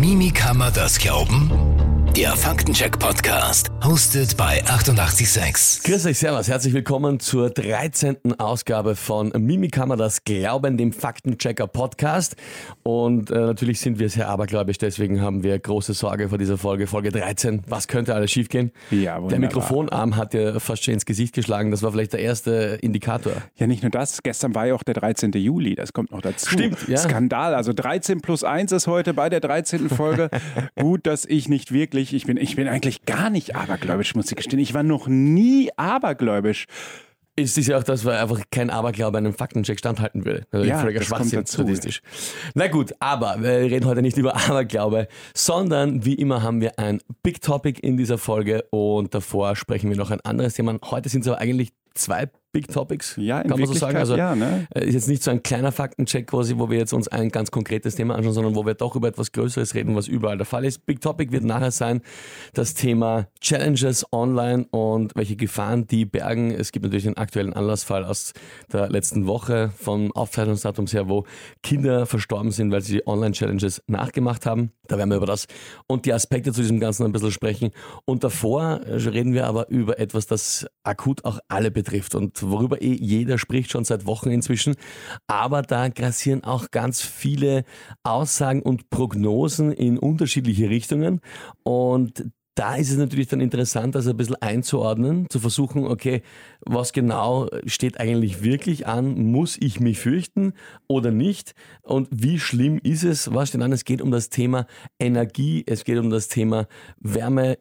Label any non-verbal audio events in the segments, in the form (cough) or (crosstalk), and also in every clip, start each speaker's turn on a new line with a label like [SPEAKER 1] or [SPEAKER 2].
[SPEAKER 1] Mimi kann man das glauben? Der Faktencheck-Podcast, hostet bei 886.
[SPEAKER 2] Grüß euch, Servus, herzlich willkommen zur 13. Ausgabe von Mimi kann man das glauben, dem Faktenchecker-Podcast. Und äh, natürlich sind wir sehr abergläubisch, deswegen haben wir große Sorge vor dieser Folge, Folge 13. Was könnte alles schiefgehen?
[SPEAKER 3] Ja, wunderbar.
[SPEAKER 2] Der Mikrofonarm hat ja fast schon ins Gesicht geschlagen, das war vielleicht der erste Indikator.
[SPEAKER 3] Ja, nicht nur das. Gestern war ja auch der 13. Juli. Das kommt noch dazu.
[SPEAKER 2] Stimmt, ja.
[SPEAKER 3] Skandal. Also 13 plus 1 ist heute bei der 13. Folge. (laughs) Gut, dass ich nicht wirklich, ich bin, ich bin eigentlich gar nicht abergläubisch, muss ich gestehen. Ich war noch nie abergläubisch.
[SPEAKER 2] Ist es ja auch, dass man einfach kein Aberglaube einem Faktencheck standhalten würde. Also
[SPEAKER 3] Ja,
[SPEAKER 2] völliger
[SPEAKER 3] das
[SPEAKER 2] Schwachsinn, statistisch. Na gut, aber wir reden heute nicht über Aberglaube, sondern wie immer haben wir ein Big Topic in dieser Folge und davor sprechen wir noch ein anderes Thema. Heute sind es aber eigentlich zwei Big Topics,
[SPEAKER 3] Ja,
[SPEAKER 2] kann man so sagen. Also
[SPEAKER 3] ja, ne?
[SPEAKER 2] äh, ist jetzt nicht so ein kleiner Faktencheck quasi, wo wir jetzt uns ein ganz konkretes Thema anschauen, sondern wo wir doch über etwas Größeres reden, was überall der Fall ist. Big Topic wird nachher sein das Thema Challenges online und welche Gefahren die bergen. Es gibt natürlich einen aktuellen Anlassfall aus der letzten Woche vom Aufzeichnungsdatum her, wo Kinder verstorben sind, weil sie die Online-Challenges nachgemacht haben. Da werden wir über das und die Aspekte zu diesem Ganzen ein bisschen sprechen. Und davor äh, reden wir aber über etwas, das akut auch alle betrifft und worüber eh jeder spricht, schon seit Wochen inzwischen. Aber da grassieren auch ganz viele Aussagen und Prognosen in unterschiedliche Richtungen. Und da ist es natürlich dann interessant, das ein bisschen einzuordnen, zu versuchen, okay, was genau steht eigentlich wirklich an? Muss ich mich fürchten oder nicht? Und wie schlimm ist es? Was steht an? Es geht um das Thema Energie, es geht um das Thema Wärme,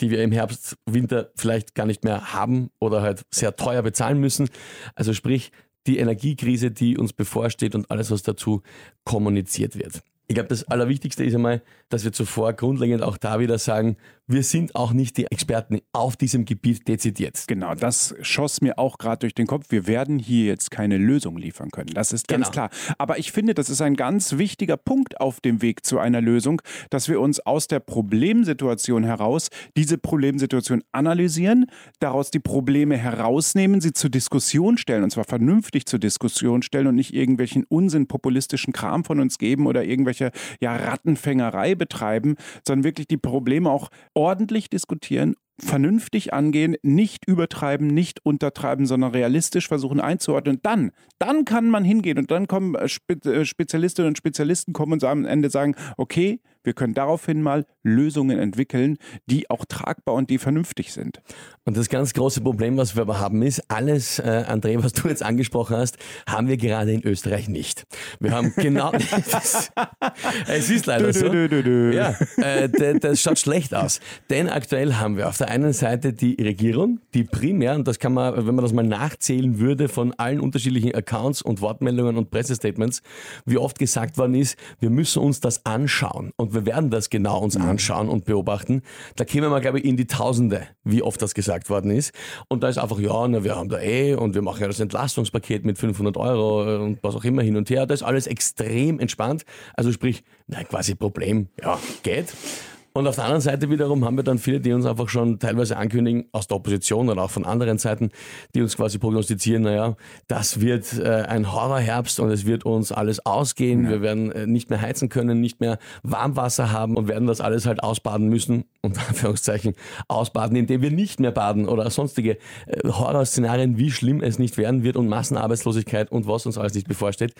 [SPEAKER 2] die wir im Herbst, Winter vielleicht gar nicht mehr haben oder halt sehr teuer bezahlen müssen. Also sprich, die Energiekrise, die uns bevorsteht und alles, was dazu kommuniziert wird. Ich glaube, das Allerwichtigste ist einmal, dass wir zuvor grundlegend auch da wieder sagen, wir sind auch nicht die Experten auf diesem Gebiet dezidiert.
[SPEAKER 3] Genau, das schoss mir auch gerade durch den Kopf. Wir werden hier jetzt keine Lösung liefern können. Das ist ganz
[SPEAKER 2] Genau.
[SPEAKER 3] klar. Aber ich finde, das ist ein ganz wichtiger Punkt auf dem Weg zu einer Lösung, dass wir uns aus der Problemsituation heraus diese Problemsituation analysieren, daraus die Probleme herausnehmen, sie zur Diskussion stellen und zwar vernünftig zur Diskussion stellen und nicht irgendwelchen Unsinn populistischen Kram von uns geben oder irgendwelche ja, Rattenfängerei betreiben, sondern wirklich die Probleme auch ordentlich diskutieren vernünftig angehen, nicht übertreiben, nicht untertreiben, sondern realistisch versuchen einzuordnen. Dann, dann kann man hingehen und dann kommen äh, äh, Spezialistinnen und Spezialisten kommen und am Ende sagen, okay, wir können daraufhin mal Lösungen entwickeln, die auch tragbar und die vernünftig sind.
[SPEAKER 2] Und das ganz große Problem, was wir aber haben, ist, alles, äh, André, was du jetzt angesprochen hast, haben wir gerade in Österreich nicht. Wir haben genau. (laughs) es ist leider so. Ja, äh, das schaut schlecht aus. Denn aktuell haben wir auf der einen Seite die Regierung, die primär, und das kann man, wenn man das mal nachzählen würde, von allen unterschiedlichen Accounts und Wortmeldungen und Pressestatements, wie oft gesagt worden ist, wir müssen uns das anschauen. Und wir werden das genau uns anschauen und beobachten. Da kämen wir, glaube ich, in die Tausende, wie oft das gesagt worden ist. Und da ist einfach, ja, na, wir haben da eh und wir machen ja das Entlastungspaket mit 500 Euro und was auch immer hin und her. Das ist alles extrem entspannt. Also sprich, na, quasi Problem, ja, geht. Und auf der anderen Seite wiederum haben wir dann viele, die uns einfach schon teilweise ankündigen, aus der Opposition oder auch von anderen Seiten, die uns quasi prognostizieren, naja, das wird äh, ein Horrorherbst und es wird uns alles ausgehen. Wir werden äh, nicht mehr heizen können, nicht mehr Warmwasser haben und werden das alles halt ausbaden müssen, unter Anführungszeichen, ausbaden, indem wir nicht mehr baden oder sonstige äh, Horrorszenarien, wie schlimm es nicht werden wird und Massenarbeitslosigkeit und was uns alles nicht bevorsteht.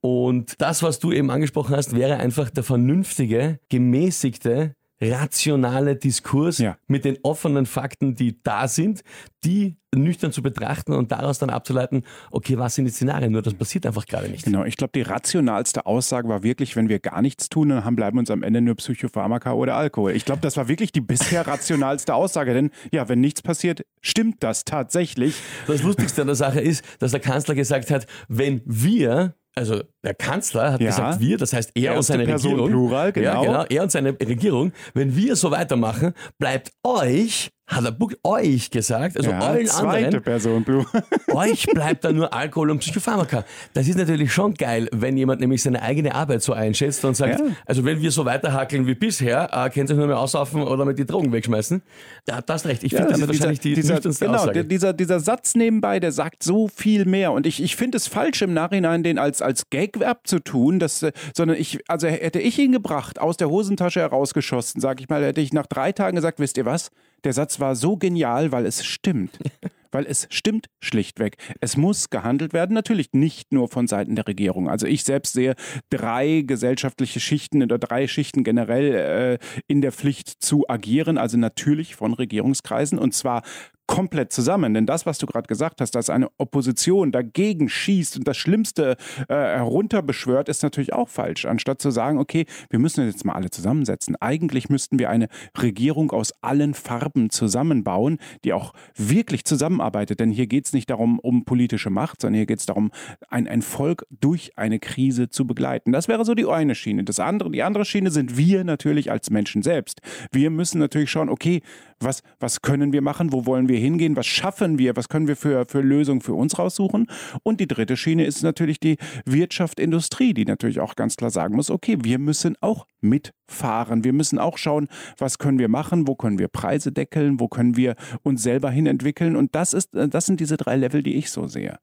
[SPEAKER 2] Und das, was du eben angesprochen hast, wäre einfach der vernünftige, gemäßigte, rationale Diskurs
[SPEAKER 3] Ja.
[SPEAKER 2] mit den offenen Fakten, die da sind, die nüchtern zu betrachten und daraus dann abzuleiten, okay, was sind die Szenarien? Nur das passiert einfach gerade nicht.
[SPEAKER 3] Genau, ich glaube, die rationalste Aussage war wirklich, wenn wir gar nichts tun, dann haben, bleiben uns am Ende nur Psychopharmaka oder Alkohol. Ich glaube, das war wirklich die bisher (laughs) rationalste Aussage, denn ja, wenn nichts passiert, stimmt das tatsächlich.
[SPEAKER 2] Das Lustigste an der Sache ist, dass der Kanzler gesagt hat, wenn wir, also der Kanzler hat
[SPEAKER 3] Ja.
[SPEAKER 2] gesagt wir, das heißt er und
[SPEAKER 3] Erste
[SPEAKER 2] seine
[SPEAKER 3] Person
[SPEAKER 2] Regierung,
[SPEAKER 3] Plural,
[SPEAKER 2] ja,
[SPEAKER 3] genau.
[SPEAKER 2] genau, er und seine Regierung, wenn wir so weitermachen, bleibt euch hat er euch gesagt, also
[SPEAKER 3] ja,
[SPEAKER 2] allen
[SPEAKER 3] zweite
[SPEAKER 2] anderen,
[SPEAKER 3] Person, Blue. (laughs)
[SPEAKER 2] euch bleibt da nur Alkohol und Psychopharmaka. Das ist natürlich schon geil, wenn jemand nämlich seine eigene Arbeit so einschätzt und sagt,
[SPEAKER 3] Ja.
[SPEAKER 2] also wenn wir so weiterhackeln wie bisher, äh, könnt ihr nur mehr aussaufen oder mit die Drogen wegschmeißen. Da hast du hast recht. Ich finde, das ist wahrscheinlich die
[SPEAKER 3] dieser, genau,
[SPEAKER 2] Aussage.
[SPEAKER 3] dieser, dieser Satz nebenbei, der sagt so viel mehr. Und ich, ich finde es falsch im Nachhinein, den als, als Gag abzutun, dass, äh, sondern ich, also hätte ich ihn gebracht, aus der Hosentasche herausgeschossen, sag ich mal, hätte ich nach drei Tagen gesagt, wisst ihr was? Der Satz war so genial, weil es stimmt. (laughs) Weil es stimmt schlichtweg. Es muss gehandelt werden, natürlich nicht nur von Seiten der Regierung. Also ich selbst sehe drei gesellschaftliche Schichten oder drei Schichten generell äh, in der Pflicht zu agieren, also natürlich von Regierungskreisen und zwar komplett zusammen. Denn das, was du gerade gesagt hast, dass eine Opposition dagegen schießt und das Schlimmste äh, herunterbeschwört, ist natürlich auch falsch. Anstatt zu sagen, okay, wir müssen jetzt mal alle zusammensetzen. Eigentlich müssten wir eine Regierung aus allen Farben zusammenbauen, die auch wirklich zusammenarbeitet. Denn hier geht es nicht darum, um politische Macht, sondern hier geht es darum, ein, ein Volk durch eine Krise zu begleiten. Das wäre so die eine Schiene. Das andere, die andere Schiene sind wir natürlich als Menschen selbst. Wir müssen natürlich schauen, okay, was, was können wir machen, wo wollen wir hingehen, was schaffen wir, was können wir für, für Lösungen für uns raussuchen. Und die dritte Schiene ist natürlich die Wirtschaft, Industrie, die natürlich auch ganz klar sagen muss, okay, wir müssen auch mitfahren. Wir müssen auch schauen, was können wir machen, wo können wir Preise deckeln, wo können wir uns selber hin entwickeln. Und das, ist, das sind diese drei Level, die ich so sehe.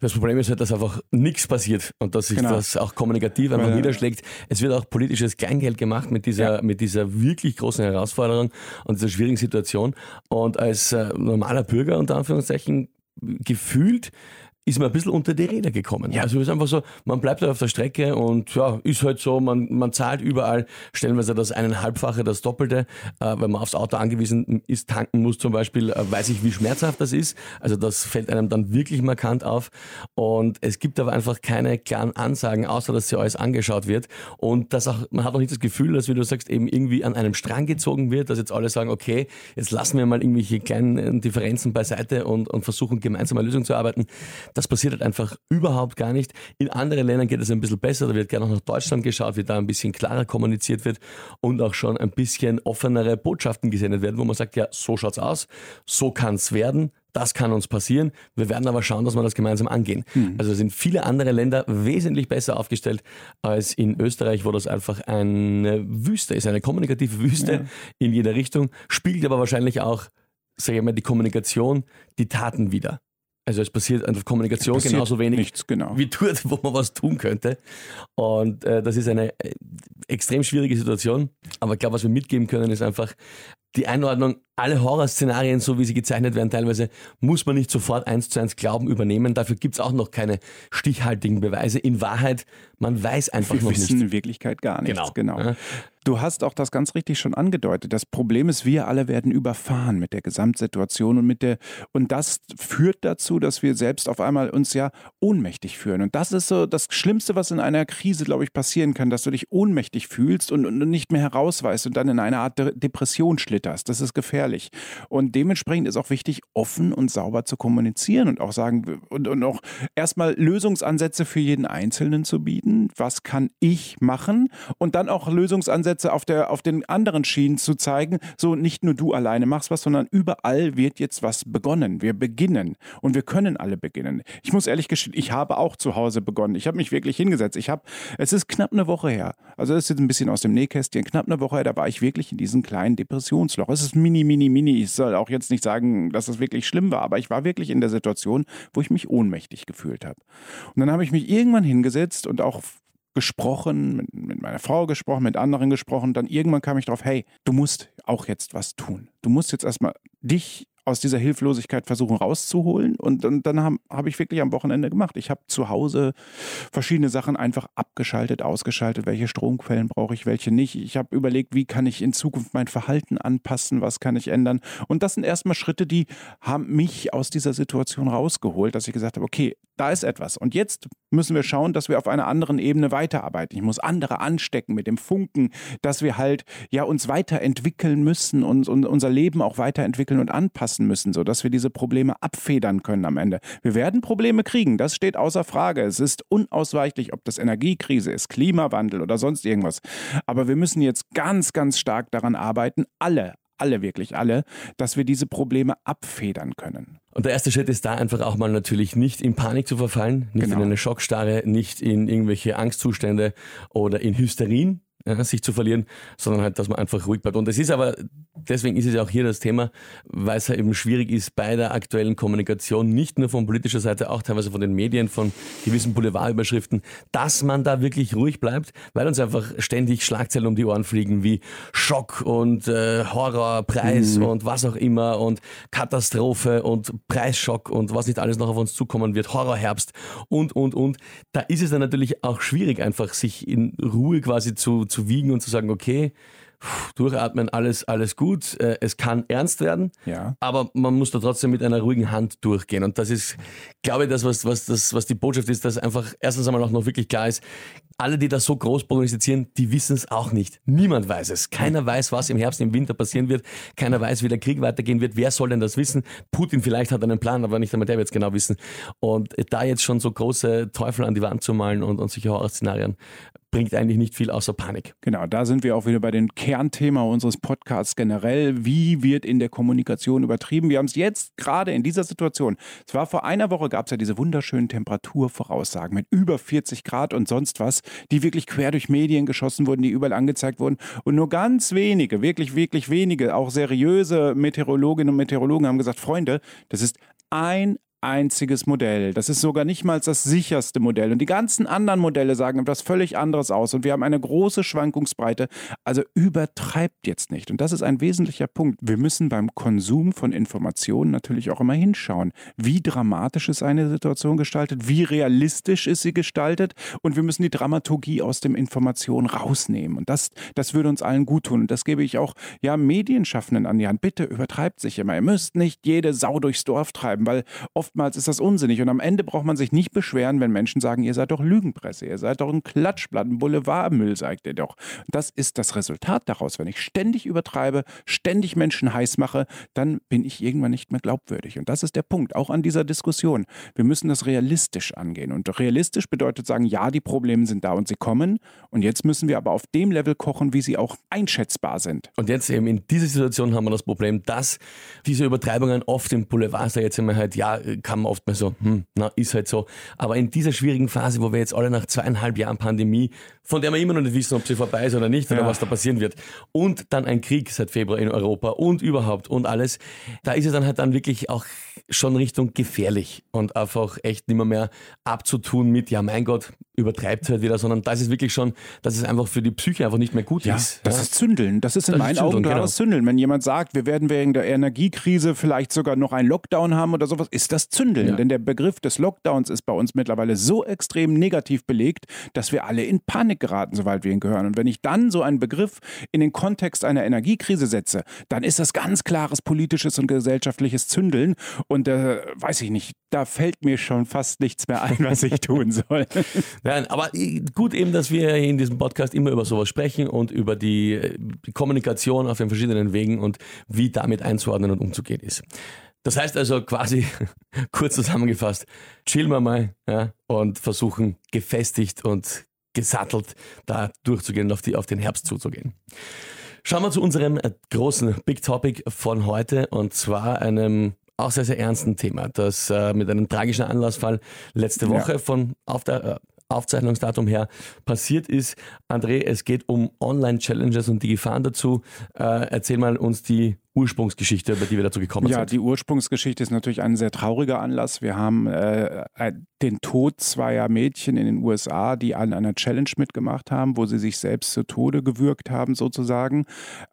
[SPEAKER 2] Das Problem ist halt, dass einfach nichts passiert und dass sich
[SPEAKER 3] Genau.
[SPEAKER 2] das auch kommunikativ einfach
[SPEAKER 3] Weil-
[SPEAKER 2] niederschlägt. Es wird auch politisches Kleingeld gemacht mit dieser,
[SPEAKER 3] Ja.
[SPEAKER 2] mit dieser wirklich großen Herausforderung und dieser schwierigen Situation. Und als äh, normaler Bürger unter Anführungszeichen gefühlt ist man ein bisschen unter die Räder gekommen.
[SPEAKER 3] Ja.
[SPEAKER 2] Also es ist einfach so, man bleibt halt auf der Strecke und ja, ist halt so, man, man zahlt überall stellenweise das eineinhalbfache, das Doppelte, äh, wenn man aufs Auto angewiesen ist, tanken muss zum Beispiel, äh, weiß ich, wie schmerzhaft das ist. Also das fällt einem dann wirklich markant auf. Und es gibt aber einfach keine klaren Ansagen, außer dass sie alles angeschaut wird. Und das auch, man hat auch nicht das Gefühl, dass, wie du sagst, eben irgendwie an einem Strang gezogen wird, dass jetzt alle sagen, okay, jetzt lassen wir mal irgendwelche kleinen Differenzen beiseite und, und versuchen gemeinsam eine Lösung zu arbeiten. Das passiert halt einfach überhaupt gar nicht. In anderen Ländern geht es ein bisschen besser. Da wird gerne auch nach Deutschland geschaut, wie da ein bisschen klarer kommuniziert wird und auch schon ein bisschen offenere Botschaften gesendet werden, wo man sagt, ja, so schaut's aus, so kann's werden. Das kann uns passieren. Wir werden aber schauen, dass wir das gemeinsam angehen. Also sind viele andere Länder wesentlich besser aufgestellt als in Österreich, wo das einfach eine Wüste ist, eine kommunikative Wüste in jeder Richtung, spiegelt aber wahrscheinlich auch, sage ich mal, die Kommunikation, die Taten wieder. Also es passiert einfach Kommunikation
[SPEAKER 3] Passiert
[SPEAKER 2] genauso wenig
[SPEAKER 3] nichts, genau.
[SPEAKER 2] wie dort, wo man was tun könnte. Und äh, das ist eine äh, extrem schwierige Situation. Aber ich glaube, was wir mitgeben können, ist einfach die Einordnung, alle Horrorszenarien, so wie sie gezeichnet werden, teilweise muss man nicht sofort eins zu eins Glauben übernehmen. Dafür gibt es auch noch keine stichhaltigen Beweise. In Wahrheit, man weiß einfach
[SPEAKER 3] Wir
[SPEAKER 2] noch
[SPEAKER 3] wissen
[SPEAKER 2] nicht.
[SPEAKER 3] in Wirklichkeit gar nichts.
[SPEAKER 2] Genau.
[SPEAKER 3] Genau.
[SPEAKER 2] Ja.
[SPEAKER 3] Du hast auch das ganz richtig schon angedeutet. Das Problem ist, wir alle werden überfahren mit der Gesamtsituation und mit der und das führt dazu, dass wir selbst auf einmal uns ja ohnmächtig fühlen. Und das ist so das Schlimmste, was in einer Krise, glaube ich, passieren kann, dass du dich ohnmächtig fühlst und, und nicht mehr herausweist und dann in eine Art De Depression schlitterst. Das ist gefährlich. Und dementsprechend ist auch wichtig, offen und sauber zu kommunizieren und auch sagen und, und auch erstmal Lösungsansätze für jeden Einzelnen zu bieten. Was kann ich machen? Und dann auch Lösungsansätze auf, der, auf den anderen Schienen zu zeigen. So nicht nur du alleine machst was, sondern überall wird jetzt was begonnen. Wir beginnen und wir können alle beginnen. Ich muss ehrlich gestehen, ich habe auch zu Hause begonnen. Ich habe mich wirklich hingesetzt. Ich habe, es ist knapp eine Woche her. Also das ist jetzt ein bisschen aus dem Nähkästchen. Knapp eine Woche her, da war ich wirklich in diesem kleinen Depressionsloch. Es ist mini, mini, mini. Ich soll auch jetzt nicht sagen, dass es wirklich schlimm war, aber ich war wirklich in der Situation, wo ich mich ohnmächtig gefühlt habe. Und dann habe ich mich irgendwann hingesetzt und auch gesprochen, mit, mit meiner Frau gesprochen, mit anderen gesprochen. Dann irgendwann kam ich drauf, hey, du musst auch jetzt was tun. Du musst jetzt erstmal dich aus dieser Hilflosigkeit versuchen rauszuholen. Und, und dann habe hab ich wirklich am Wochenende gemacht. Ich habe zu Hause verschiedene Sachen einfach abgeschaltet, ausgeschaltet. Welche Stromquellen brauche ich, welche nicht. Ich habe überlegt, wie kann ich in Zukunft mein Verhalten anpassen, was kann ich ändern. Und das sind erstmal Schritte, die haben mich aus dieser Situation rausgeholt, dass ich gesagt habe, okay, da ist etwas. Und jetzt müssen wir schauen, dass wir auf einer anderen Ebene weiterarbeiten. Ich muss andere anstecken mit dem Funken, dass wir halt ja uns weiterentwickeln müssen und, und unser Leben auch weiterentwickeln und anpassen müssen, sodass wir diese Probleme abfedern können am Ende. Wir werden Probleme kriegen, das steht außer Frage. Es ist unausweichlich, ob das Energiekrise ist, Klimawandel oder sonst irgendwas. Aber wir müssen jetzt ganz, ganz stark daran arbeiten, alle, alle, wirklich alle, dass wir diese Probleme abfedern können.
[SPEAKER 2] Und der erste Schritt ist da einfach auch mal natürlich nicht in Panik zu verfallen, nicht genau. in eine Schockstarre, nicht in irgendwelche Angstzustände oder in Hysterien, ja, sich zu verlieren, sondern halt, dass man einfach ruhig bleibt. Und es ist aber, deswegen ist es ja auch hier das Thema, weil es ja eben schwierig ist bei der aktuellen Kommunikation, nicht nur von politischer Seite, auch teilweise von den Medien, von gewissen Boulevardüberschriften, dass man da wirklich ruhig bleibt, weil uns einfach ständig Schlagzeilen um die Ohren fliegen, wie Schock und äh, Horror, Preis mhm. und was auch immer und Katastrophe und Preisschock und was nicht alles noch auf uns zukommen wird, Horrorherbst und, und, und. Da ist es dann natürlich auch schwierig, einfach sich in Ruhe quasi zu, zu zu wiegen und zu sagen, okay, durchatmen, alles, alles gut. Äh, es kann ernst werden, ja. aber man muss da trotzdem mit einer ruhigen Hand durchgehen. Und das ist, glaube ich, das, was, was, das, was die Botschaft ist, dass einfach erstens einmal auch noch wirklich klar ist, alle, die das so groß prognostizieren, die wissen es auch nicht. Niemand weiß es. Keiner weiß, was im Herbst, im Winter passieren wird. Keiner weiß, wie der Krieg weitergehen wird. Wer soll denn das wissen? Putin vielleicht hat einen Plan, aber nicht einmal der wird es genau wissen. Und da jetzt schon so große Teufel an die Wand zu malen und, und solche Horrorszenarien bringt eigentlich nicht viel außer Panik.
[SPEAKER 3] Genau, da sind wir auch wieder bei dem Kernthema unseres Podcasts generell. Wie wird in der Kommunikation übertrieben? Wir haben es jetzt gerade in dieser Situation. Es war vor einer Woche, gab es ja diese wunderschönen Temperaturvoraussagen mit über 40 Grad und sonst was, die wirklich quer durch Medien geschossen wurden, die überall angezeigt wurden. Und nur ganz wenige, wirklich, wirklich wenige, auch seriöse Meteorologinnen und Meteorologen haben gesagt, Freunde, das ist ein einziges Modell. Das ist sogar nicht mal das sicherste Modell. Und die ganzen anderen Modelle sagen etwas völlig anderes aus. Und wir haben eine große Schwankungsbreite. Also übertreibt jetzt nicht. Und das ist ein wesentlicher Punkt. Wir müssen beim Konsum von Informationen natürlich auch immer hinschauen. Wie dramatisch ist eine Situation gestaltet? Wie realistisch ist sie gestaltet? Und wir müssen die Dramaturgie aus dem Information rausnehmen. Und das, das würde uns allen gut tun. Und das gebe ich auch ja, Medienschaffenden an die Hand. Bitte übertreibt sich immer. Ihr müsst nicht jede Sau durchs Dorf treiben, weil oft oftmals ist das unsinnig. Und am Ende braucht man sich nicht beschweren, wenn Menschen sagen, ihr seid doch Lügenpresse, ihr seid doch ein Klatschblatt, ein Boulevardmüll, sagt ihr doch. Das ist das Resultat daraus. Wenn ich ständig übertreibe, ständig Menschen heiß mache, dann bin ich irgendwann nicht mehr glaubwürdig. Und das ist der Punkt, auch an dieser Diskussion. Wir müssen das realistisch angehen. Und realistisch bedeutet sagen, ja, die Probleme sind da und sie kommen. Und jetzt müssen wir aber auf dem Level kochen, wie sie auch einschätzbar sind.
[SPEAKER 2] Und jetzt eben in dieser Situation haben wir das Problem, dass diese Übertreibungen oft im Boulevard, da jetzt immer halt, ja, kann man oft mal so, hm, na, ist halt so. Aber in dieser schwierigen Phase, wo wir jetzt alle nach zweieinhalb Jahren Pandemie, von der wir immer noch nicht wissen, ob sie vorbei ist oder nicht, oder ja. was da passieren wird, und dann ein Krieg seit Februar in Europa und überhaupt und alles, da ist es dann halt dann wirklich auch schon Richtung gefährlich und einfach echt nicht mehr, mehr abzutun mit, ja mein Gott, übertreibt halt wieder, sondern das ist wirklich schon, dass es einfach für die Psyche einfach nicht mehr gut
[SPEAKER 3] ja,
[SPEAKER 2] ist.
[SPEAKER 3] Das ja? ist Zündeln. Das ist in das meinen Augen klares genau. Zündeln. Wenn jemand sagt, wir werden wegen der Energiekrise vielleicht sogar noch einen Lockdown haben oder sowas, ist das Zündeln. Ja. Denn der Begriff des Lockdowns ist bei uns mittlerweile so extrem negativ belegt, dass wir alle in Panik geraten, soweit wir ihn gehören. Und wenn ich dann so einen Begriff in den Kontext einer Energiekrise setze, dann ist das ganz klares politisches und gesellschaftliches Zündeln. Und äh, weiß ich nicht, da fällt mir schon fast nichts mehr ein, was ich tun soll. (laughs)
[SPEAKER 2] Nein, aber gut eben, dass wir in diesem Podcast immer über sowas sprechen und über die, die Kommunikation auf den verschiedenen Wegen und wie damit einzuordnen und umzugehen ist. Das heißt also quasi, (laughs) kurz zusammengefasst, chillen wir mal ja, und versuchen gefestigt und gesattelt da durchzugehen und auf, die, auf den Herbst zuzugehen. Schauen wir zu unserem großen Big Topic von heute und zwar einem auch sehr, sehr ernsten Thema, das äh, mit einem tragischen Anlassfall letzte Woche ja. von auf der äh, Aufzeichnungsdatum her passiert ist. André, es geht um Online-Challenges und die Gefahren dazu. Äh, erzähl mal uns die Ursprungsgeschichte, über die wir dazu gekommen
[SPEAKER 3] ja,
[SPEAKER 2] sind.
[SPEAKER 3] Ja, die Ursprungsgeschichte ist natürlich ein sehr trauriger Anlass. Wir haben äh, äh den Tod zweier Mädchen in den USA, die an einer Challenge mitgemacht haben, wo sie sich selbst zu Tode gewürgt haben, sozusagen.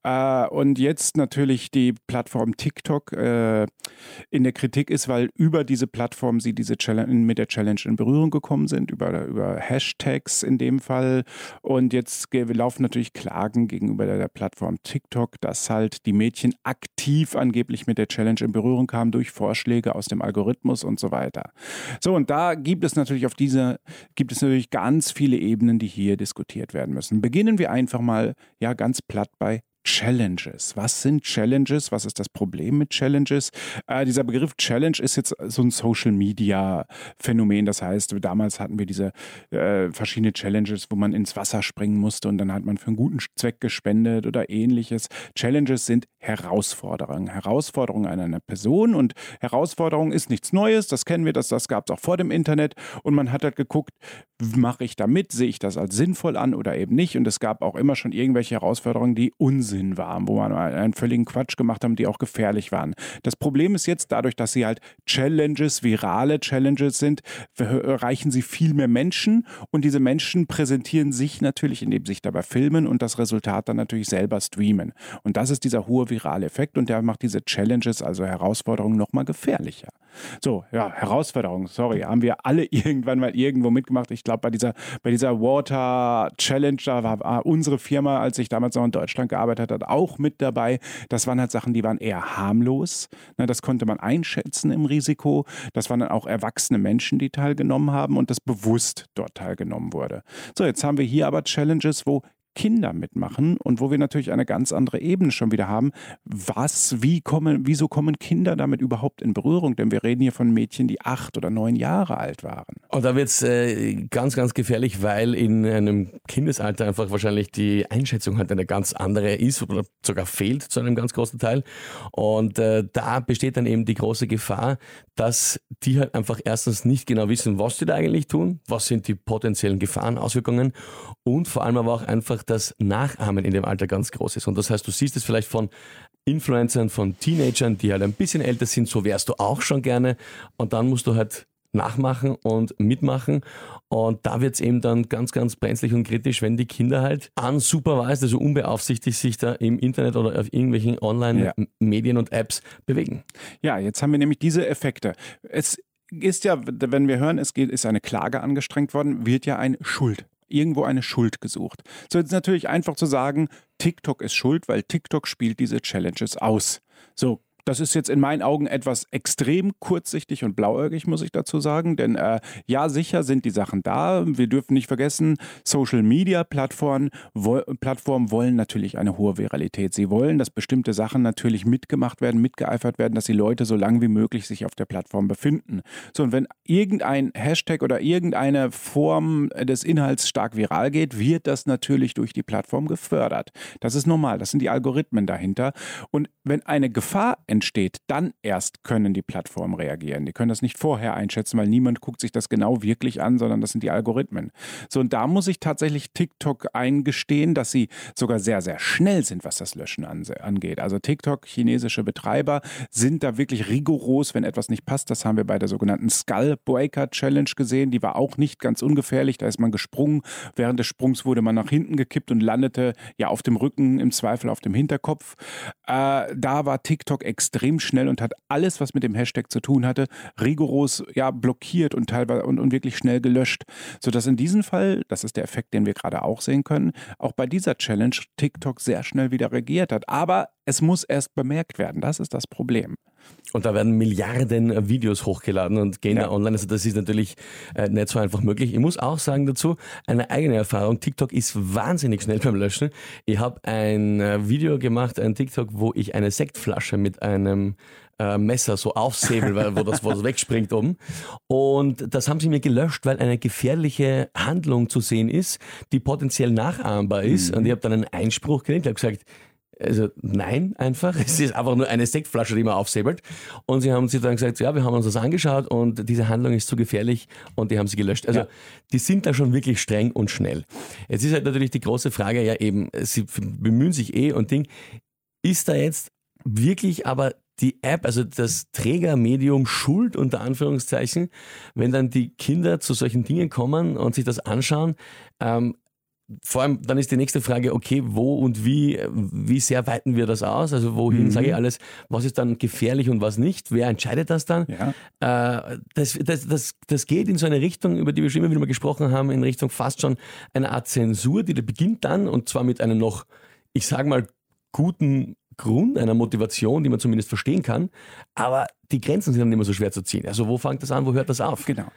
[SPEAKER 3] Äh, und jetzt natürlich die Plattform TikTok äh, in der Kritik ist, weil über diese Plattform sie diese Challenge, mit der Challenge in Berührung gekommen sind, über, über Hashtags in dem Fall. Und jetzt laufen natürlich Klagen gegenüber der, der Plattform TikTok, dass halt die Mädchen aktiv angeblich mit der Challenge in Berührung kamen durch Vorschläge aus dem Algorithmus und so weiter. So, und da gibt es natürlich auf diese, gibt es natürlich ganz viele Ebenen, die hier diskutiert werden müssen. Beginnen wir einfach mal, ja, ganz platt bei Challenges. Was sind Challenges? Was ist das Problem mit Challenges? Äh, dieser Begriff Challenge ist jetzt so ein Social Media Phänomen. Das heißt, damals hatten wir diese äh, verschiedene Challenges, wo man ins Wasser springen musste und dann hat man für einen guten Zweck gespendet oder ähnliches. Challenges sind Herausforderungen. Herausforderungen an einer Person und Herausforderung ist nichts Neues. Das kennen wir, das, das gab es auch vor dem Internet und man hat halt geguckt, mache ich da mit, sehe ich das als sinnvoll an oder eben nicht. Und es gab auch immer schon irgendwelche Herausforderungen, die Unsinn Unsinn waren, wo man einen völligen Quatsch gemacht haben, die auch gefährlich waren. Das Problem ist jetzt, dadurch, dass sie halt Challenges, virale Challenges sind, erreichen sie viel mehr Menschen und diese Menschen präsentieren sich natürlich, indem sie sich dabei filmen und das Resultat dann natürlich selber streamen. Und das ist dieser hohe virale Effekt und der macht diese Challenges, also Herausforderungen, nochmal gefährlicher. So, ja, Herausforderung, sorry, haben wir alle (laughs) irgendwann mal irgendwo mitgemacht. Ich glaube, bei dieser, bei dieser Water Challenge, da war unsere Firma, als ich damals noch in Deutschland gearbeitet habe, auch mit dabei. Das waren halt Sachen, die waren eher harmlos. Das konnte man einschätzen im Risiko. Das waren dann auch erwachsene Menschen, die teilgenommen haben und das bewusst dort teilgenommen wurde. So, jetzt haben wir hier aber Challenges, wo Kinder mitmachen und wo wir natürlich eine ganz andere Ebene schon wieder haben. Was, wie kommen, wieso kommen Kinder damit überhaupt in Berührung? Denn wir reden hier von Mädchen, die acht oder neun Jahre alt waren.
[SPEAKER 2] Und da wird es äh, ganz, ganz gefährlich, weil in einem Kindesalter einfach wahrscheinlich die Einschätzung halt eine ganz andere ist oder sogar fehlt zu einem ganz großen Teil. Und äh, da besteht dann eben die große Gefahr, dass die halt einfach erstens nicht genau wissen, was sie da eigentlich tun, was sind die potenziellen Gefahren, Auswirkungen und vor allem aber auch einfach das Nachahmen in dem Alter ganz groß ist. Und das heißt, du siehst es vielleicht von Influencern, von Teenagern, die halt ein bisschen älter sind, so wärst du auch schon gerne. Und dann musst du halt nachmachen und mitmachen. Und da wird es eben dann ganz, ganz brenzlig und kritisch, wenn die Kinder halt unsupervised, also unbeaufsichtigt sich da im Internet oder auf irgendwelchen Online-Medien ja. und Apps bewegen.
[SPEAKER 3] Ja, jetzt haben wir nämlich diese Effekte. Es ist ja, wenn wir hören, es geht, ist eine Klage angestrengt worden, wird ja ein Schuld irgendwo eine Schuld gesucht. So jetzt natürlich einfach zu sagen, TikTok ist schuld, weil TikTok spielt diese Challenges aus. So das ist jetzt in meinen Augen etwas extrem kurzsichtig und blauäugig, muss ich dazu sagen. Denn äh, ja, sicher sind die Sachen da. Wir dürfen nicht vergessen, Social Media Plattformen, wo, Plattformen wollen natürlich eine hohe Viralität. Sie wollen, dass bestimmte Sachen natürlich mitgemacht werden, mitgeeifert werden, dass die Leute so lange wie möglich sich auf der Plattform befinden. So, und wenn irgendein Hashtag oder irgendeine Form des Inhalts stark viral geht, wird das natürlich durch die Plattform gefördert. Das ist normal. Das sind die Algorithmen dahinter. Und wenn eine Gefahr entsteht, dann erst können die Plattformen reagieren. Die können das nicht vorher einschätzen, weil niemand guckt sich das genau wirklich an, sondern das sind die Algorithmen. So, und da muss ich tatsächlich TikTok eingestehen, dass sie sogar sehr, sehr schnell sind, was das Löschen angeht. Also TikTok, chinesische Betreiber, sind da wirklich rigoros, wenn etwas nicht passt. Das haben wir bei der sogenannten Skull Breaker Challenge gesehen. Die war auch nicht ganz ungefährlich. Da ist man gesprungen. Während des Sprungs wurde man nach hinten gekippt und landete ja auf dem Rücken, im Zweifel auf dem Hinterkopf. Äh, da war TikTok extrem extrem schnell und hat alles, was mit dem Hashtag zu tun hatte, rigoros ja, blockiert und teilweise und, und wirklich schnell gelöscht. Sodass in diesem Fall, das ist der Effekt, den wir gerade auch sehen können, auch bei dieser Challenge TikTok sehr schnell wieder reagiert hat. Aber es muss erst bemerkt werden. Das ist das Problem.
[SPEAKER 2] Und da werden Milliarden Videos hochgeladen und gehen ja. da online. Also das ist natürlich äh, nicht so einfach möglich. Ich muss auch sagen dazu, eine eigene Erfahrung. TikTok ist wahnsinnig schnell beim Löschen. Ich habe ein äh, Video gemacht, ein TikTok, wo ich eine Sektflasche mit einem äh, Messer so aufsäbel, weil, wo, das, wo das wegspringt oben. Und das haben sie mir gelöscht, weil eine gefährliche Handlung zu sehen ist, die potenziell nachahmbar ist. Mhm. Und ich habe dann einen Einspruch gekriegt. Ich habe gesagt, also nein, einfach. (laughs) Es ist einfach nur eine Sektflasche, die man aufsäbelt. Und sie haben sich dann gesagt, ja, wir haben uns das angeschaut und diese Handlung ist zu gefährlich und die haben sie gelöscht. Also ja. die sind da schon wirklich streng und schnell. Jetzt ist halt natürlich die große Frage, ja eben, sie bemühen sich eh und Ding, ist da jetzt wirklich aber die App, also das Trägermedium schuld unter Anführungszeichen, wenn dann die Kinder zu solchen Dingen kommen und sich das anschauen, ähm, vor allem dann ist die nächste Frage, okay, wo und wie, wie sehr weiten wir das aus? Also wohin mhm. sage ich alles, was ist dann gefährlich und was nicht? Wer entscheidet das dann? Ja. Äh, das, das, das, das geht in so eine Richtung, über die wir schon immer wieder mal gesprochen haben, in Richtung fast schon eine Art Zensur, die beginnt dann und zwar mit einem noch, ich sage mal, guten Grund, einer Motivation, die man zumindest verstehen kann, aber die Grenzen sind dann immer so schwer zu ziehen. Also wo fängt das an, wo hört das auf?
[SPEAKER 3] Genau.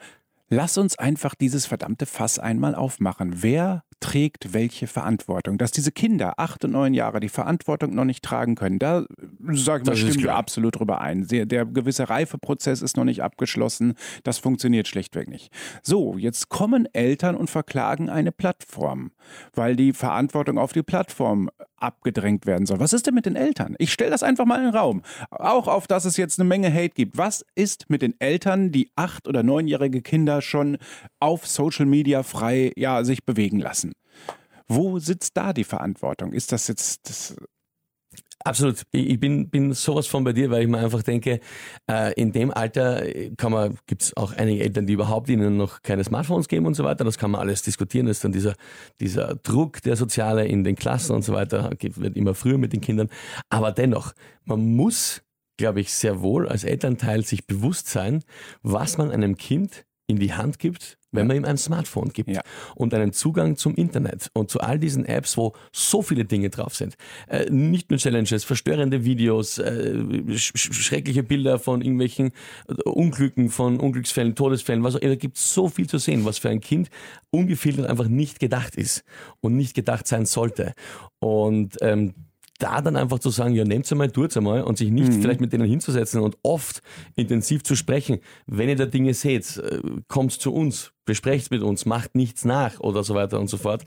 [SPEAKER 3] Lass uns einfach dieses verdammte Fass einmal aufmachen. Wer trägt welche Verantwortung. Dass diese Kinder, acht und neun Jahre, die Verantwortung noch nicht tragen können, da sagen wir, stimmen wir absolut drüber ein. Der, der gewisse Reifeprozess ist noch nicht abgeschlossen. Das funktioniert schlichtweg nicht. So, jetzt kommen Eltern und verklagen eine Plattform, weil die Verantwortung auf die Plattform abgedrängt werden soll. Was ist denn mit den Eltern? Ich stelle das einfach mal in den Raum. Auch auf, dass es jetzt eine Menge Hate gibt. Was ist mit den Eltern, die acht- oder neunjährige Kinder schon auf Social Media frei ja, sich bewegen lassen? Wo sitzt da die Verantwortung? Ist das jetzt das
[SPEAKER 2] Absolut. Ich bin, bin sowas von bei dir, weil ich mir einfach denke, äh, in dem Alter kann man, gibt es auch einige Eltern, die überhaupt ihnen noch keine Smartphones geben und so weiter. Das kann man alles diskutieren. Das ist dann dieser, dieser Druck, der soziale in den Klassen und so weiter, wird immer früher mit den Kindern. Aber dennoch, man muss, glaube ich, sehr wohl als Elternteil sich bewusst sein, was man einem Kind in die Hand gibt, wenn man ihm ein Smartphone gibt ja. und einen Zugang zum Internet und zu all diesen Apps, wo so viele Dinge drauf sind. Äh, nicht nur Challenges, verstörende Videos, äh, sch schreckliche Bilder von irgendwelchen äh, Unglücken, von Unglücksfällen, Todesfällen, was auch immer. Da gibt so viel zu sehen, was für ein Kind ungefiltert einfach nicht gedacht ist und nicht gedacht sein sollte. Und ähm, da dann einfach zu sagen, ja, nehmt's einmal, tut's einmal und sich nicht mhm. vielleicht mit denen hinzusetzen und oft intensiv zu sprechen. Wenn ihr da Dinge seht, äh, kommt zu uns, besprecht mit uns, macht nichts nach oder so weiter und so fort.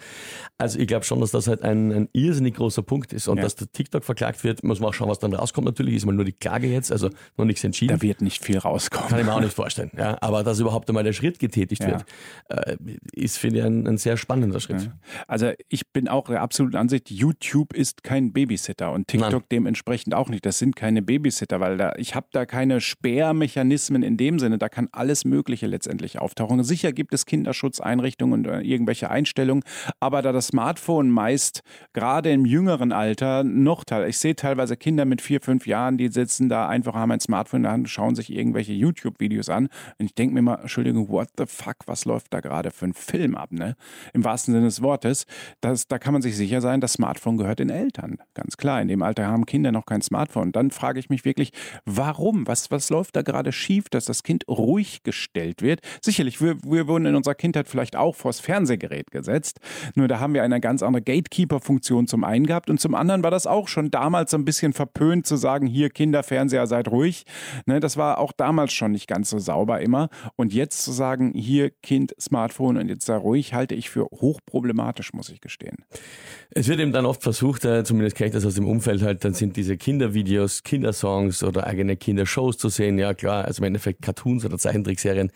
[SPEAKER 2] Also ich glaube schon, dass das halt ein, ein irrsinnig großer Punkt ist und ja. dass der TikTok verklagt wird, muss man auch schauen, was dann rauskommt. Natürlich ist mal nur die Klage jetzt, also noch nichts entschieden.
[SPEAKER 3] Da wird nicht viel rauskommen.
[SPEAKER 2] Kann ich mir auch nicht vorstellen. Ja, aber dass überhaupt einmal der Schritt getätigt ja. wird, äh, ist, finde ich, ein, ein, sehr spannender Schritt. Ja.
[SPEAKER 3] Also ich bin auch der absoluten Ansicht, YouTube ist kein Babysitter und TikTok Nein. dementsprechend auch nicht. Das sind keine Babysitter, weil da, ich habe da keine Sperrmechanismen in dem Sinne, da kann alles Mögliche letztendlich auftauchen. Sicher gibt gibt es Kinderschutzeinrichtungen und äh, irgendwelche Einstellungen. Aber da das Smartphone meist gerade im jüngeren Alter noch ich sehe teilweise Kinder mit vier, fünf Jahren, die sitzen da einfach, haben ein Smartphone in der Hand, schauen sich irgendwelche YouTube-Videos an. Und ich denke mir mal, Entschuldigung, what the fuck, was läuft da gerade für ein Film ab, ne? Im wahrsten Sinne des Wortes. Das, da kann man sich sicher sein, das Smartphone gehört den Eltern. Ganz klar. In dem Alter haben Kinder noch kein Smartphone. Dann frage ich mich wirklich, warum? Was, was läuft da gerade schief, dass das Kind ruhig gestellt wird? Sicherlich, wir, wir wurden in unserer Kindheit vielleicht auch vors Fernsehgerät gesetzt. Nur da haben wir eine ganz andere Gatekeeper-Funktion zum einen gehabt und zum anderen war das auch schon damals so ein bisschen verpönt zu sagen, hier Kinder, Fernseher, seid ruhig. Ne, das war auch damals schon nicht ganz so sauber immer. Und jetzt zu sagen, hier Kind, Smartphone und jetzt sei ruhig, halte ich für hochproblematisch, muss ich gestehen.
[SPEAKER 2] Es wird eben dann oft versucht, äh, zumindest kenne ich das aus dem Umfeld halt, dann sind diese Kindervideos, Kindersongs oder eigene Kindershows zu sehen. Ja klar, also im Endeffekt Cartoons oder Zeichentrickserien.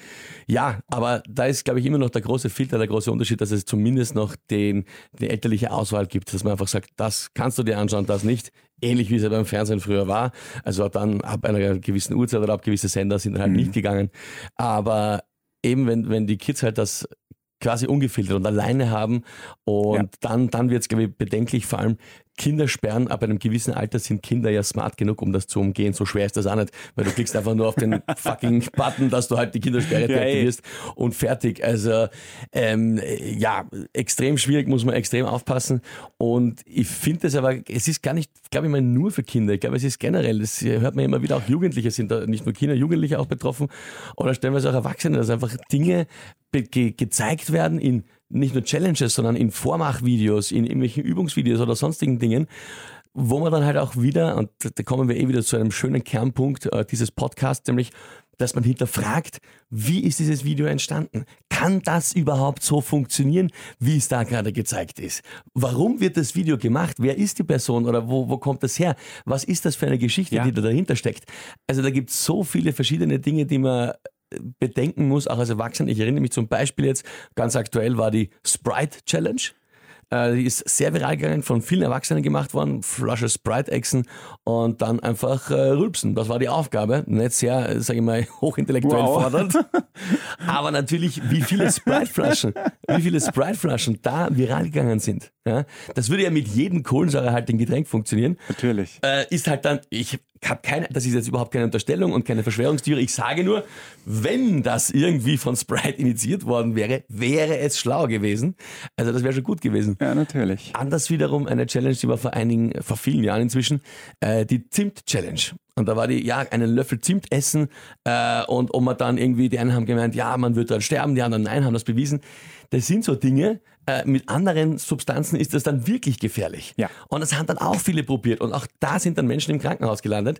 [SPEAKER 2] Ja, aber da ist ist, glaube ich, immer noch der große Filter, der große Unterschied, dass es zumindest noch den, die elterliche Auswahl gibt, dass man einfach sagt, das kannst du dir anschauen, das nicht. Ähnlich wie es ja beim Fernsehen früher war. Also dann ab einer gewissen Uhrzeit oder ab gewisse Sender sind halt mhm. nicht gegangen. Aber eben, wenn, wenn die Kids halt das quasi ungefiltert und alleine haben und ja. dann, dann wird es, glaube ich, bedenklich, vor allem, Kinder sperren, ab einem gewissen Alter sind Kinder ja smart genug, um das zu umgehen. So schwer ist das auch nicht, weil du klickst einfach nur auf den (laughs) fucking Button, dass du halt die Kindersperre ja, deaktivierst und fertig. Also ähm, ja, extrem schwierig, muss man extrem aufpassen. Und ich finde es aber, es ist gar nicht, glaube ich mal, nur für Kinder. Ich glaube, es ist generell, das hört man immer wieder, auch Jugendliche sind da, nicht nur Kinder, Jugendliche auch betroffen oder stellenweise auch Erwachsene, dass einfach Dinge ge gezeigt werden in nicht nur Challenges, sondern in Vormachvideos, in irgendwelchen Übungsvideos oder sonstigen Dingen, wo man dann halt auch wieder, und da kommen wir eh wieder zu einem schönen Kernpunkt äh, dieses Podcasts, nämlich, dass man hinterfragt, wie ist dieses Video entstanden? Kann das überhaupt so funktionieren, wie es da gerade gezeigt ist? Warum wird das Video gemacht? Wer ist die Person oder wo, wo kommt das her? Was ist das für eine Geschichte, ja. die da dahinter steckt? Also da gibt es so viele verschiedene Dinge, die man bedenken muss, auch als Erwachsener. Ich erinnere mich zum Beispiel jetzt, ganz aktuell war die Sprite Challenge. Äh, die ist sehr viral gegangen, von vielen Erwachsenen gemacht worden. Flasche Sprite-Echsen und dann einfach äh, rülpsen. Das war die Aufgabe. Nicht sehr, sage ich mal, (laughs) hochintellektuell wow. fordernd. (laughs) Aber natürlich, wie viele Sprite-Flaschen, wie viele Sprite-Flaschen da viral gegangen sind. Ja? Das würde ja mit jedem kohlensäurehaltigen Getränk funktionieren.
[SPEAKER 3] Natürlich.
[SPEAKER 2] Äh, ist halt dann, ich habe keine, das ist jetzt überhaupt keine Unterstellung und keine Verschwörungstheorie. Ich sage nur, wenn das irgendwie von Sprite initiiert worden wäre, wäre es schlau gewesen. Also das wäre schon gut gewesen.
[SPEAKER 3] Ja, natürlich.
[SPEAKER 2] Anders wiederum eine Challenge, die war vor einigen, vor vielen Jahren inzwischen, äh, die Zimt-Challenge. Und da war die, ja, einen Löffel Zimt essen äh, und ob man dann irgendwie, die einen haben gemeint, ja, man wird dann sterben, die anderen nein, haben das bewiesen. Das sind so Dinge, äh, mit anderen Substanzen ist das dann wirklich gefährlich.
[SPEAKER 3] Ja.
[SPEAKER 2] Und das haben dann auch viele probiert. Und auch da sind dann Menschen im Krankenhaus gelandet.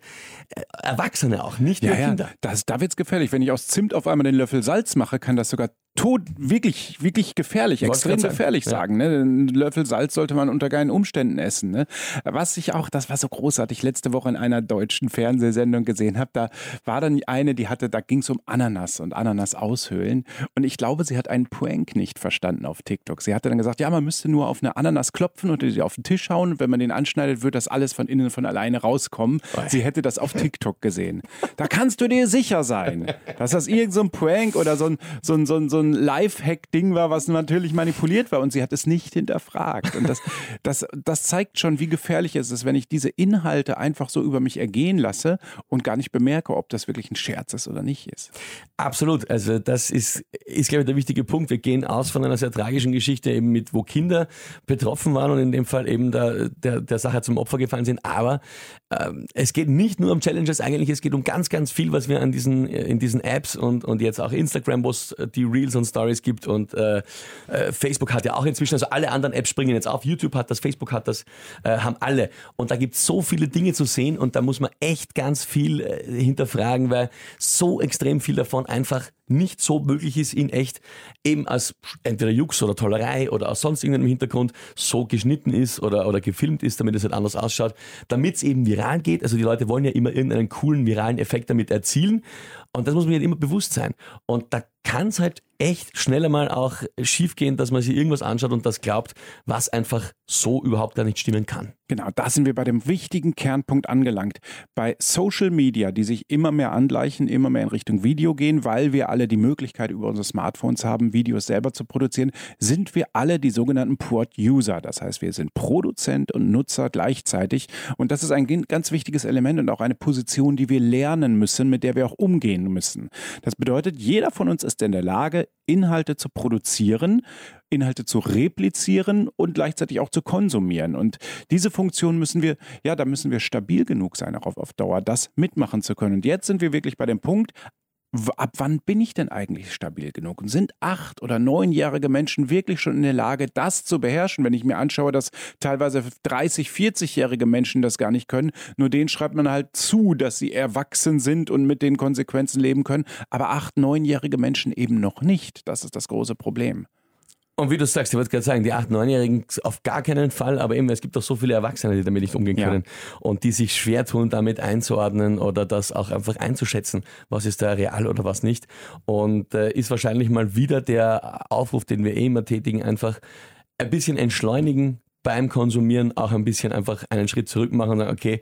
[SPEAKER 2] Äh, Erwachsene auch, nicht nur
[SPEAKER 3] Ja,
[SPEAKER 2] Kinder.
[SPEAKER 3] ja, das, da wird's gefährlich. Wenn ich aus Zimt auf einmal den Löffel Salz mache, kann das sogar tot, wirklich, wirklich gefährlich, extrem
[SPEAKER 2] grad sagen.
[SPEAKER 3] gefährlich
[SPEAKER 2] Ja.
[SPEAKER 3] sagen. Ne? Ein Löffel Salz sollte man unter keinen Umständen essen. Ne? Was ich auch, das war so großartig, letzte Woche in einer deutschen Fernsehsendung gesehen habe, da war dann eine, die hatte, da ging es um Ananas und Ananas aushöhlen. Und ich glaube, sie hat einen Prank nicht verstanden auf TikTok. Sie hatte dann gesagt, ja, man müsste nur auf eine Ananas klopfen und die auf den Tisch hauen. Und wenn man den anschneidet, wird das alles von innen von alleine rauskommen. Sie hätte das auf TikTok gesehen. Da kannst du dir sicher sein, dass das irgendein so ein Prank oder so ein, so ein, so ein, so ein Lifehack-Ding war, was natürlich manipuliert war. Und sie hat es nicht hinterfragt. Und das, (laughs) das, das zeigt schon, wie gefährlich es ist, wenn ich diese Inhalte einfach so über mich ergehen lasse und gar nicht bemerke, ob das wirklich ein Scherz ist oder nicht ist.
[SPEAKER 2] Absolut. Also das ist, ist glaube ich, der wichtige Punkt. Wir gehen aus von einer sehr tragischen Geschichte eben mit, wo Kinder betroffen waren und in dem Fall eben der, der, der Sache zum Opfer gefallen sind. Aber ähm, es geht nicht nur um Challenges eigentlich, es geht um ganz, ganz viel, was wir an diesen, in diesen Apps und, und jetzt auch Instagram, wo es die Reels und Stories gibt und äh, äh, Facebook hat ja auch inzwischen, also alle anderen Apps springen jetzt auf. YouTube hat das, Facebook hat das, äh, haben alle. Und da gibt es so viele Dinge zu sehen und da muss man echt ganz viel äh, hinterfragen, weil so extrem viel davon einfach nicht so möglich ist in echt, eben als entweder Jux oder Tollerei oder aus sonst irgendeinem Hintergrund so geschnitten ist oder, oder gefilmt ist, damit es halt anders ausschaut, damit es eben viral geht. Also die Leute wollen ja immer irgendeinen coolen viralen Effekt damit erzielen und das muss man halt immer bewusst sein. Und da kann es halt echt schneller mal auch schief gehen, dass man sich irgendwas anschaut und das glaubt, was einfach so überhaupt gar nicht stimmen kann.
[SPEAKER 3] Genau, da sind wir bei dem wichtigen Kernpunkt angelangt. Bei Social Media, die sich immer mehr angleichen, immer mehr in Richtung Video gehen, weil wir alle die Möglichkeit über unsere Smartphones haben, Videos selber zu produzieren, sind wir alle die sogenannten Port-User. Das heißt, wir sind Produzent und Nutzer gleichzeitig. Und das ist ein ganz wichtiges Element und auch eine Position, die wir lernen müssen, mit der wir auch umgehen müssen. Das bedeutet, jeder von uns ist in der Lage, Inhalte zu produzieren, Inhalte zu replizieren und gleichzeitig auch zu konsumieren. Und diese Funktion müssen wir, ja, da müssen wir stabil genug sein, auch auf, auf Dauer, das mitmachen zu können. Und jetzt sind wir wirklich bei dem Punkt, ab wann bin ich denn eigentlich stabil genug? Und sind acht- oder neunjährige Menschen wirklich schon in der Lage, das zu beherrschen? Wenn ich mir anschaue, dass teilweise 30-, 40-jährige Menschen das gar nicht können, nur denen schreibt man halt zu, dass sie erwachsen sind und mit den Konsequenzen leben können, aber acht-, neunjährige Menschen eben noch nicht. Das ist das große Problem.
[SPEAKER 2] Und wie du sagst, ich wollte gerade sagen, die 8-, 9-Jährigen auf gar keinen Fall, aber eben, es gibt auch so viele Erwachsene, die damit nicht umgehen
[SPEAKER 3] Ja.
[SPEAKER 2] können und die sich schwer tun, damit einzuordnen oder das auch einfach einzuschätzen, was ist da real oder was nicht. Und äh, ist wahrscheinlich mal wieder der Aufruf, den wir eh immer tätigen, einfach ein bisschen entschleunigen beim Konsumieren, auch ein bisschen einfach einen Schritt zurück machen und sagen, okay,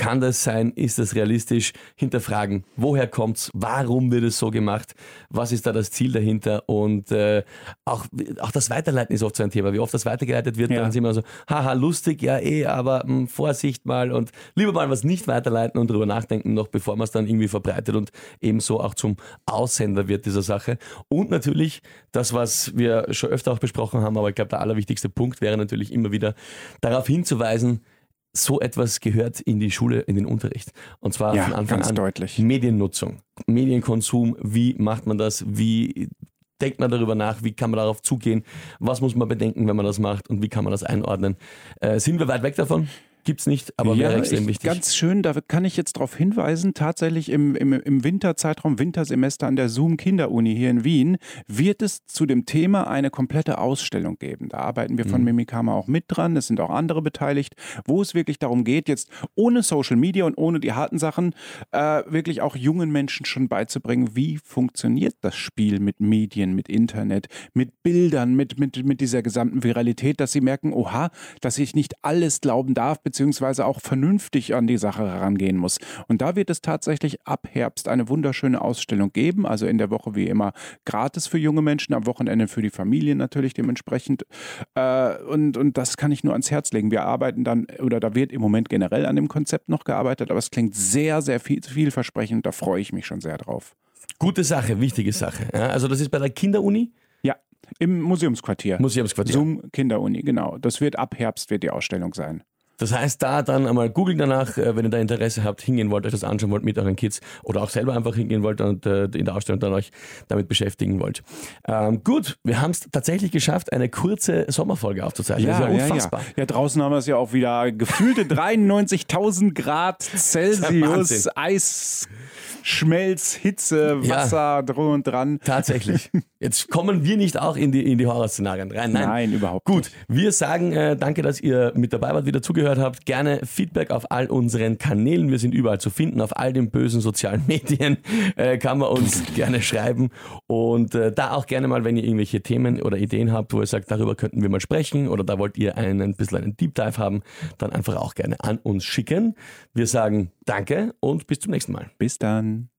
[SPEAKER 2] kann das sein? Ist das realistisch? Hinterfragen, woher kommt's? Warum wird es so gemacht? Was ist da das Ziel dahinter? Und äh, auch, auch das Weiterleiten ist oft so ein Thema. Wie oft das weitergeleitet wird,
[SPEAKER 3] Ja.
[SPEAKER 2] dann sind wir so, haha, lustig, ja eh, aber mh, Vorsicht mal und lieber mal was nicht weiterleiten und darüber nachdenken, noch bevor man es dann irgendwie verbreitet und ebenso auch zum Aussender wird dieser Sache. Und natürlich das, was wir schon öfter auch besprochen haben, aber ich glaube, der allerwichtigste Punkt wäre natürlich immer wieder darauf hinzuweisen, so etwas gehört in die Schule, in den Unterricht. Und zwar
[SPEAKER 3] Ja,
[SPEAKER 2] von Anfang
[SPEAKER 3] ganz
[SPEAKER 2] an
[SPEAKER 3] deutlich.
[SPEAKER 2] Mediennutzung, Medienkonsum, wie macht man das, wie denkt man darüber nach, wie kann man darauf zugehen, was muss man bedenken, wenn man das macht und wie kann man das einordnen. Äh, sind wir weit weg davon? Gibt's nicht, aber wäre extrem
[SPEAKER 3] ich,
[SPEAKER 2] wichtig.
[SPEAKER 3] Ganz schön, da kann ich jetzt darauf hinweisen, tatsächlich im, im, im Winterzeitraum, Wintersemester an der Zoom Kinderuni hier in Wien, wird es zu dem Thema eine komplette Ausstellung geben. Da arbeiten wir
[SPEAKER 2] Mhm.
[SPEAKER 3] von Mimikama auch mit dran, es sind auch andere beteiligt, wo es wirklich darum geht, jetzt ohne Social Media und ohne die harten Sachen, äh, wirklich auch jungen Menschen schon beizubringen, wie funktioniert das Spiel mit Medien, mit Internet, mit Bildern, mit, mit, mit dieser gesamten Viralität, dass sie merken, oha, dass ich nicht alles glauben darf, beziehungsweise auch vernünftig an die Sache herangehen muss. Und da wird es tatsächlich ab Herbst eine wunderschöne Ausstellung geben, also in der Woche wie immer gratis für junge Menschen, am Wochenende für die Familien natürlich dementsprechend. Äh, und, und das kann ich nur ans Herz legen. Wir arbeiten dann, oder da wird im Moment generell an dem Konzept noch gearbeitet, aber es klingt sehr, sehr viel, vielversprechend. Da freue ich mich schon sehr drauf.
[SPEAKER 2] Gute Sache, wichtige Sache. Ja, also das ist bei der Kinderuni,
[SPEAKER 3] Ja, im Museumsquartier.
[SPEAKER 2] Museumsquartier.
[SPEAKER 3] Zoom Kinderuni, genau. Das wird ab Herbst wird die Ausstellung sein.
[SPEAKER 2] Das heißt, da dann einmal googeln danach, äh, wenn ihr da Interesse habt, hingehen wollt, euch das anschauen wollt mit euren Kids oder auch selber einfach hingehen wollt und äh, in der Ausstellung dann euch damit beschäftigen wollt. Ähm, gut, wir haben es tatsächlich geschafft, eine kurze Sommerfolge aufzuzeichnen. das ist ja unfassbar.
[SPEAKER 3] Ja, ja. ja draußen haben wir es ja auch wieder gefühlte (laughs) 93.000 Grad Celsius, Eis. Schmelz, Hitze, Wasser ja, drum und dran.
[SPEAKER 2] Tatsächlich. (laughs) Jetzt kommen wir nicht auch in die, in die Horrorszenarien rein.
[SPEAKER 3] Nein, Nein überhaupt
[SPEAKER 2] Gut, nicht. wir sagen äh, danke, dass ihr mit dabei wart, wieder zugehört habt. Gerne Feedback auf all unseren Kanälen. Wir sind überall zu finden. Auf all den bösen sozialen (laughs) Medien äh, kann man uns (laughs) gerne schreiben. Und äh, da auch gerne mal, wenn ihr irgendwelche Themen oder Ideen habt, wo ihr sagt, darüber könnten wir mal sprechen oder da wollt ihr einen, ein bisschen einen Deep Dive haben, dann einfach auch gerne an uns schicken. Wir sagen danke und bis zum nächsten Mal.
[SPEAKER 3] Bis dann.